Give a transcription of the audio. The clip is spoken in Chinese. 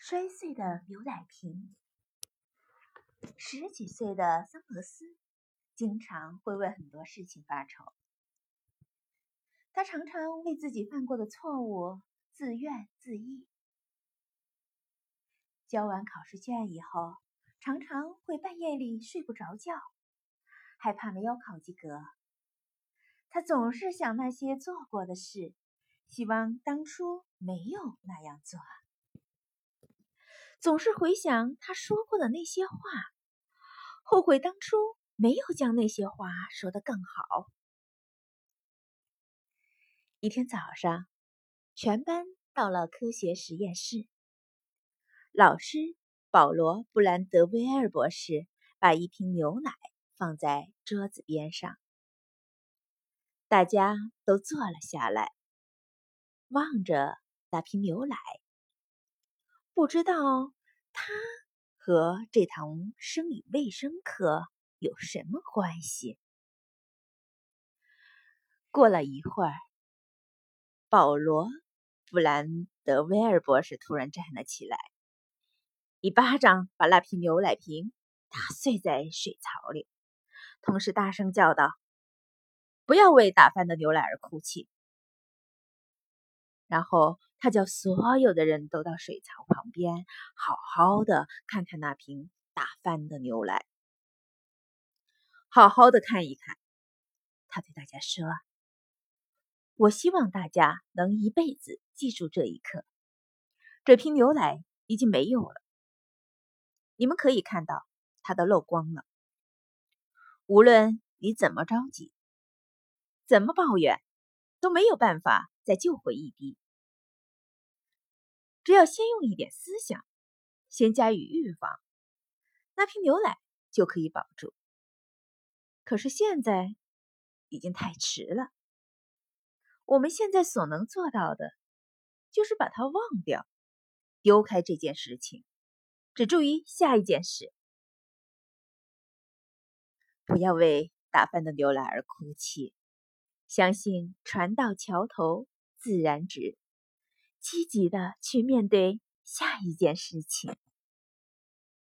摔碎的牛奶瓶。十几岁的桑德斯经常会为很多事情发愁，他常常为自己犯过的错误自怨自艾。交完考试卷以后，常常会半夜里睡不着觉，害怕没有考及格。他总是想那些做过的事，希望当初没有那样做。总是回想他说过的那些话，后悔当初没有将那些话说得更好。一天早上，全班到了科学实验室，老师保罗·布兰德威尔博士把一瓶牛奶放在桌子边上，大家都坐了下来，望着那瓶牛奶。不知道他和这堂生理卫生课有什么关系。过了一会儿，保罗·布兰德威尔博士突然站了起来，一巴掌把那瓶牛奶瓶打碎在水槽里，同时大声叫道：“不要为打翻的牛奶而哭泣！”然后。他叫所有的人都到水槽旁边，好好的看看那瓶打翻的牛奶，好好的看一看。他对大家说：“我希望大家能一辈子记住这一刻。这瓶牛奶已经没有了，你们可以看到它都漏光了。无论你怎么着急，怎么抱怨，都没有办法再救回一滴。”只要先用一点思想，先加以预防，那瓶牛奶就可以保住。可是现在已经太迟了。我们现在所能做到的，就是把它忘掉，丢开这件事情，只注意下一件事。不要为打翻的牛奶而哭泣，相信船到桥头自然直。积极的去面对下一件事情。